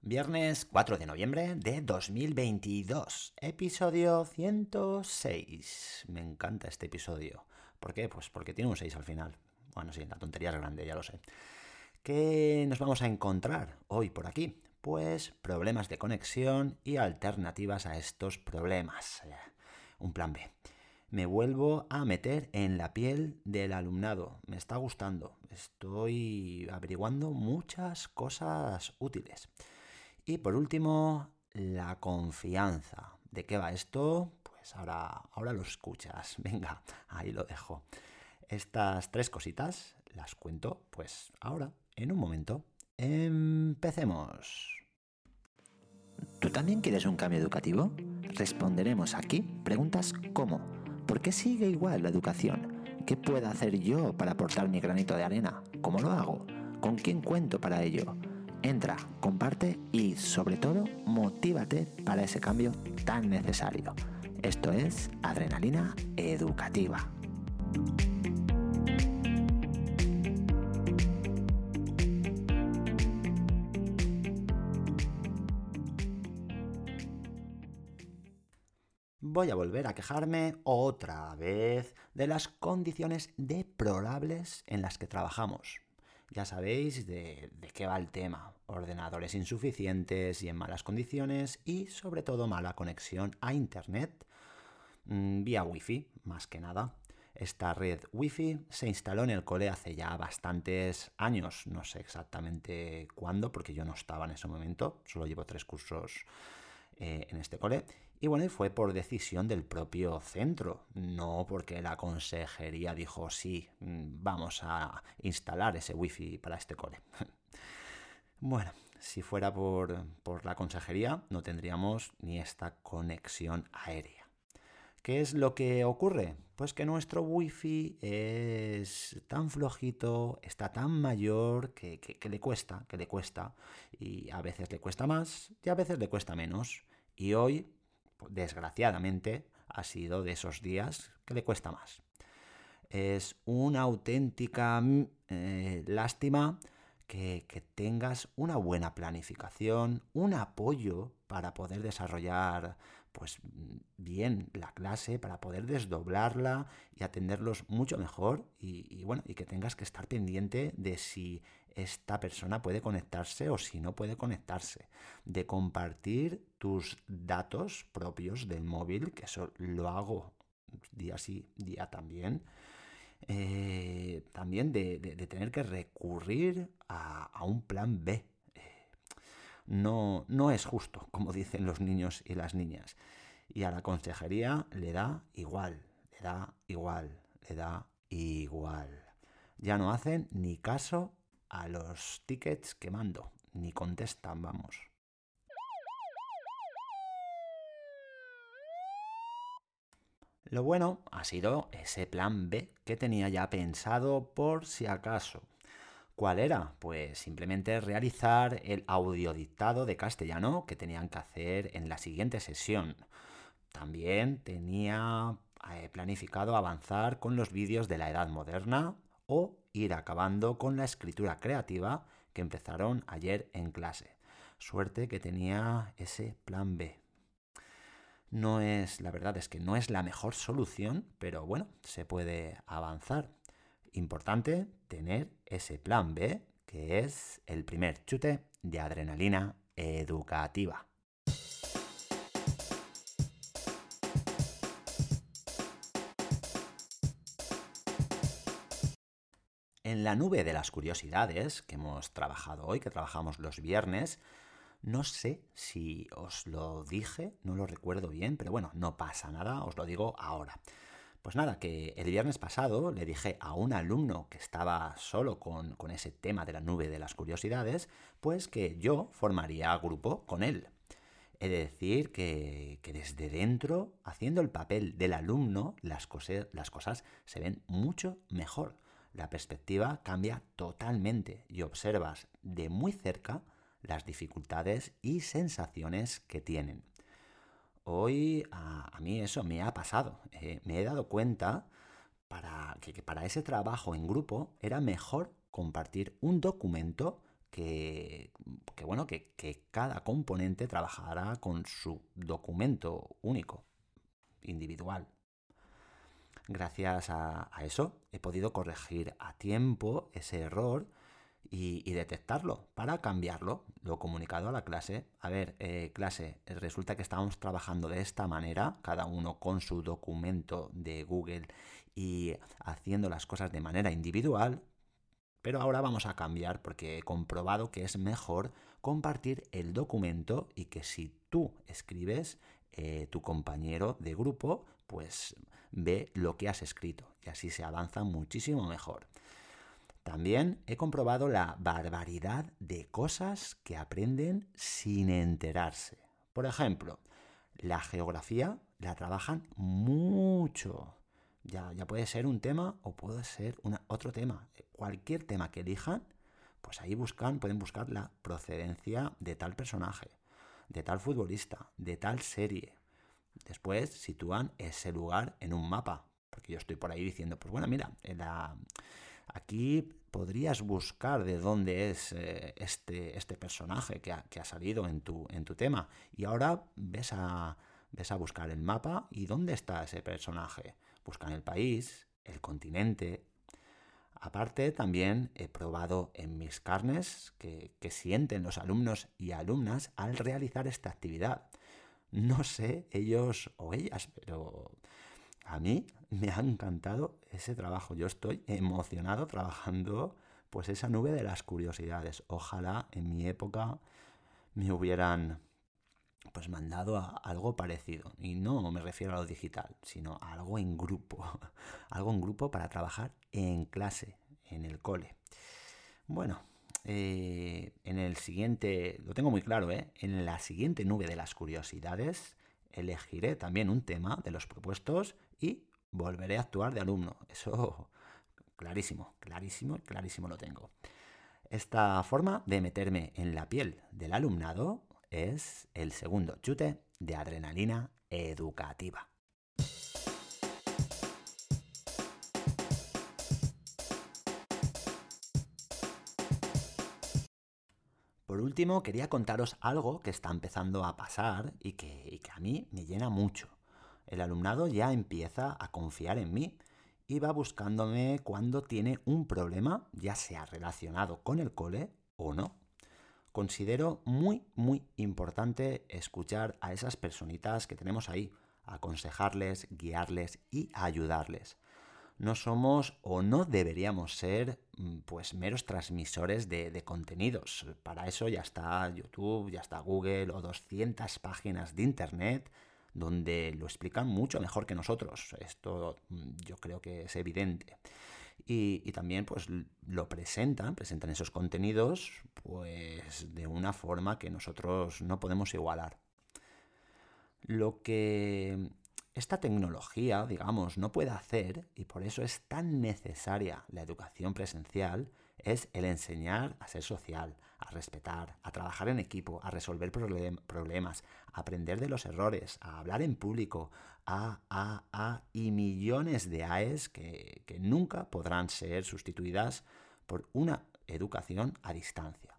Viernes 4 de noviembre de 2022, episodio 106. Me encanta este episodio. ¿Por qué? Pues porque tiene un 6 al final. Bueno, sí, la tontería es grande, ya lo sé. ¿Qué nos vamos a encontrar hoy por aquí? Pues problemas de conexión y alternativas a estos problemas. Un plan B. Me vuelvo a meter en la piel del alumnado. Me está gustando. Estoy averiguando muchas cosas útiles. Y por último, la confianza. ¿De qué va esto? Pues ahora, ahora lo escuchas. Venga, ahí lo dejo. Estas tres cositas las cuento pues ahora, en un momento. Empecemos. ¿Tú también quieres un cambio educativo? Responderemos aquí preguntas como ¿por qué sigue igual la educación? ¿Qué puedo hacer yo para aportar mi granito de arena? ¿Cómo lo hago? ¿Con quién cuento para ello? Entra, comparte y sobre todo motívate para ese cambio tan necesario. Esto es Adrenalina Educativa. voy a volver a quejarme otra vez de las condiciones deplorables en las que trabajamos. Ya sabéis de, qué va el tema. Ordenadores insuficientes y en malas condiciones y sobre todo mala conexión a Internet mm, vía Wi-Fi, más que nada. Esta red Wi-Fi se instaló en el cole hace ya bastantes años, no sé exactamente cuándo, porque yo no estaba en ese momento, solo llevo tres cursos eh, en este cole. Y bueno, y fue por decisión del propio centro, no porque la consejería dijo sí, mm, vamos a instalar ese wifi para este cole. bueno, si fuera por, por la consejería, no tendríamos ni esta conexión aérea. ¿Qué es lo que ocurre? Pues que nuestro wifi es tan flojito, está tan mayor que, que, le cuesta, que le cuesta. Y a veces le cuesta más y a veces le cuesta menos. Y hoy, desgraciadamente, ha sido de esos días que le cuesta más. Es una auténtica mm, eh, lástima que, tengas una buena planificación, un apoyo para poder desarrollar pues bien la clase, para poder desdoblarla y atenderlos mucho mejor y, bueno, y que tengas que estar pendiente de si esta persona puede conectarse o si no puede conectarse, de compartir tus datos propios del móvil, que eso lo hago día sí, día también. Eh, también de, tener que recurrir a, un plan B. Eh, no, no es justo, como dicen los niños y las niñas. Y a la consejería le da igual, le da igual, le da igual. Ya no hacen ni caso a los tickets que mando, ni contestan, vamos. Lo bueno ha sido ese plan B que tenía ya pensado por si acaso. ¿Cuál era? Pues simplemente realizar el audiodictado de castellano que tenían que hacer en la siguiente sesión. También tenía eh, planificado avanzar con los vídeos de la edad moderna o ir acabando con la escritura creativa que empezaron ayer en clase. Suerte que tenía ese plan B. No es, la verdad es que no es la mejor solución, pero bueno, se puede avanzar. Importante tener ese plan B, que es el primer chute de adrenalina educativa. En la nube de las curiosidades que hemos trabajado hoy, que trabajamos los viernes, no sé si os lo dije, no lo recuerdo bien, pero bueno, no pasa nada, os lo digo ahora. Pues nada, que el viernes pasado le dije a un alumno que estaba solo con, ese tema de la nube de las curiosidades, pues que yo formaría grupo con él. He de decir que, desde dentro, haciendo el papel del alumno, las, las cosas se ven mucho mejor. La perspectiva cambia totalmente y observas de muy cerca las dificultades y sensaciones que tienen. Hoy a, mí eso me ha pasado. Eh, me he dado cuenta para, que, para ese trabajo en grupo era mejor compartir un documento que, bueno, que, cada componente trabajará con su documento único, individual. Gracias a, eso he podido corregir a tiempo ese error y, detectarlo para cambiarlo. Lo he comunicado a la clase. A ver, eh, clase, resulta que estábamos trabajando de esta manera, cada uno con su documento de Google y haciendo las cosas de manera individual, pero ahora vamos a cambiar porque he comprobado que es mejor compartir el documento y que si tú escribes, eh, tu compañero de grupo pues ve lo que has escrito y así se avanza muchísimo mejor. También he comprobado la barbaridad de cosas que aprenden sin enterarse. Por ejemplo, la geografía la trabajan mucho. Ya, ya puede ser un tema o puede ser otro tema. Cualquier tema que elijan, pues ahí buscan, pueden buscar la procedencia de tal personaje, de tal futbolista, de tal serie. Después sitúan ese lugar en un mapa. Porque yo estoy por ahí diciendo, pues bueno, mira, aquí podrías buscar de dónde es eh, este, este personaje que ha, que ha, salido en tu, en tu tema. Y ahora ves a, ves a buscar el mapa y dónde está ese personaje buscan el país, el continente. Aparte, también he probado en mis carnes que, sienten los alumnos y alumnas al realizar esta actividad. No sé ellos o ellas, pero a mí me ha encantado ese trabajo. Yo estoy emocionado trabajando pues esa nube de las curiosidades. Ojalá en mi época me hubieran pues mandado algo parecido. Y no me refiero a lo digital, sino a algo en grupo. algo en grupo para trabajar en clase, en el cole. Bueno, eh, en el siguiente, lo tengo muy claro, ¿eh? en la siguiente nube de las curiosidades elegiré también un tema de los propuestos y volveré a actuar de alumno. Eso clarísimo, clarísimo, clarísimo lo tengo. Esta forma de meterme en la piel del alumnado es el segundo chute de adrenalina educativa. Por último, quería contaros algo que está empezando a pasar y que, a mí me llena mucho. El alumnado ya empieza a confiar en mí y va buscándome cuando tiene un problema, ya sea relacionado con el cole o no considero muy, muy importante escuchar a esas personitas que tenemos ahí, aconsejarles, guiarles y ayudarles. No somos o no deberíamos ser mm, pues meros transmisores de, contenidos. Para eso ya está YouTube, ya está Google o 200 páginas de Internet donde lo explican mucho mejor que nosotros. Esto mm, yo creo que es evidente y, también pues lo presentan, presentan esos contenidos pues de una forma que nosotros no podemos igualar. Lo que esta tecnología, digamos, no puede hacer, y por eso es tan necesaria la educación presencial, es el enseñar a ser social, a respetar, a trabajar en equipo, a resolver problemas, a aprender de los errores, a hablar en público, a, a, a y millones de AES que, que nunca podrán ser sustituidas por una educación a distancia.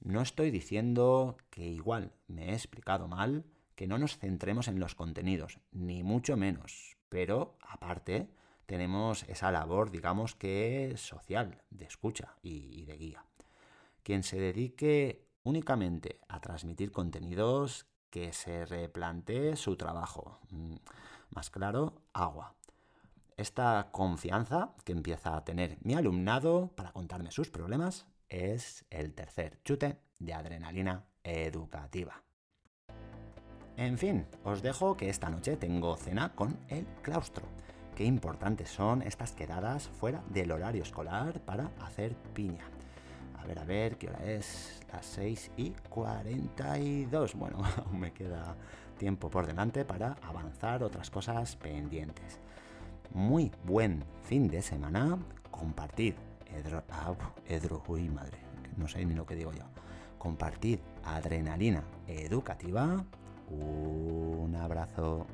No estoy diciendo que igual me he explicado mal, que no nos centremos en los contenidos, ni mucho menos, pero aparte, tenemos esa labor, digamos que social, de escucha y, de guía. Quien se dedique únicamente a transmitir contenidos, que se replantee su trabajo. Mm, más claro, agua. Esta confianza que empieza a tener mi alumnado para contarme sus problemas es el tercer chute de adrenalina educativa. En fin, os dejo que esta noche tengo cena con el claustro qué importantes son estas quedadas fuera del horario escolar para hacer piña. A ver, a ver, ¿qué hora es? Las 6 y 42. Bueno, aún me queda tiempo por delante para avanzar otras cosas pendientes. Muy buen fin de semana. Compartid. Edro, ah, edro, uy, madre, no sé ni lo que digo yo. Compartid adrenalina educativa. Un abrazo.